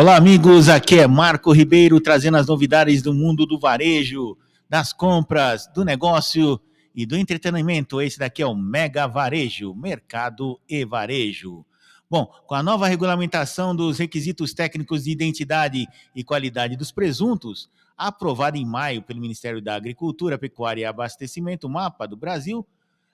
Olá, amigos. Aqui é Marco Ribeiro trazendo as novidades do mundo do varejo, das compras, do negócio e do entretenimento. Esse daqui é o Mega Varejo, Mercado e Varejo. Bom, com a nova regulamentação dos requisitos técnicos de identidade e qualidade dos presuntos, aprovada em maio pelo Ministério da Agricultura, Pecuária e Abastecimento, MAPA do Brasil,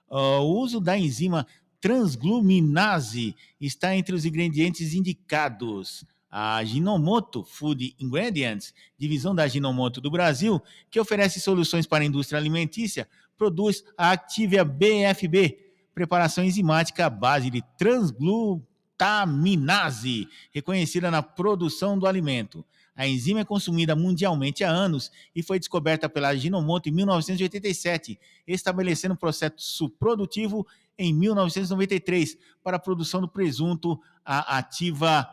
o uso da enzima transgluminase está entre os ingredientes indicados a Ginomoto Food Ingredients, divisão da Ginomoto do Brasil, que oferece soluções para a indústria alimentícia, produz a Activia BFB, preparação enzimática à base de transglutaminase, reconhecida na produção do alimento. A enzima é consumida mundialmente há anos e foi descoberta pela Ginomoto em 1987, estabelecendo um processo produtivo em 1993 para a produção do presunto a ativa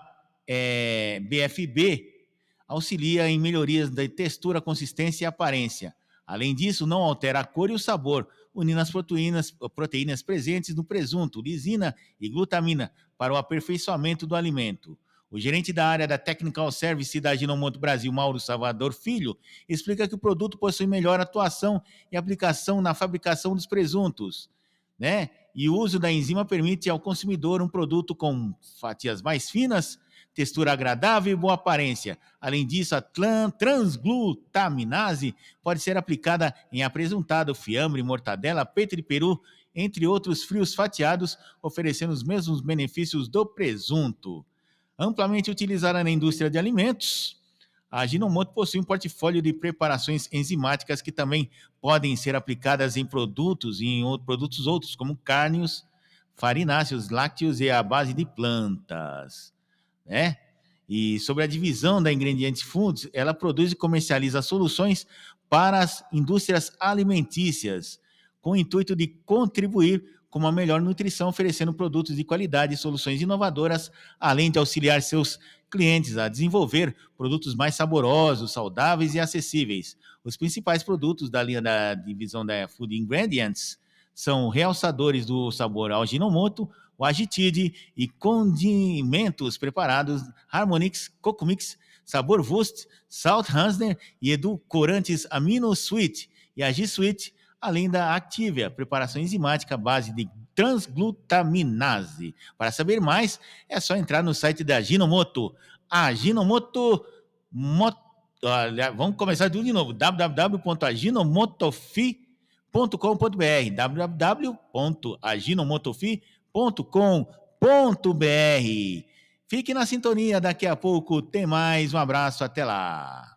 é, BFB auxilia em melhorias da textura, consistência e aparência. Além disso, não altera a cor e o sabor, unindo as proteínas, proteínas presentes no presunto, lisina e glutamina, para o aperfeiçoamento do alimento. O gerente da área da Technical Service da Ginomoto Brasil, Mauro Salvador Filho, explica que o produto possui melhor atuação e aplicação na fabricação dos presuntos, né? E o uso da enzima permite ao consumidor um produto com fatias mais finas, textura agradável e boa aparência. Além disso, a transglutaminase pode ser aplicada em apresentado, fiambre, mortadela, peito de peru, entre outros frios fatiados, oferecendo os mesmos benefícios do presunto. Amplamente utilizada na indústria de alimentos, a Ginomoto possui um portfólio de preparações enzimáticas que também podem ser aplicadas em produtos e em produtos outros, como carnes, farináceos, lácteos e a base de plantas né? E sobre a divisão da Ingredientes Foods, ela produz e comercializa soluções para as indústrias alimentícias, com o intuito de contribuir com uma melhor nutrição, oferecendo produtos de qualidade e soluções inovadoras, além de auxiliar seus clientes a desenvolver produtos mais saborosos, saudáveis e acessíveis. Os principais produtos da linha da divisão da Food Ingredients são realçadores do sabor ao Ginomoto, o Agitide e condimentos preparados, Harmonix, Cocomix, Sabor Wurst, Salt Hansner e edulcorantes Amino Sweet e Agi Sweet, além da Activia, preparação enzimática à base de transglutaminase. Para saber mais, é só entrar no site da Ginomoto. A Ginomoto Olha, vamos começar tudo de novo. www.aginomotofi.com.br www.aginomotofi.com.br www.cultura.com.br. Fique na sintonia, daqui a pouco tem mais. Um abraço, até lá.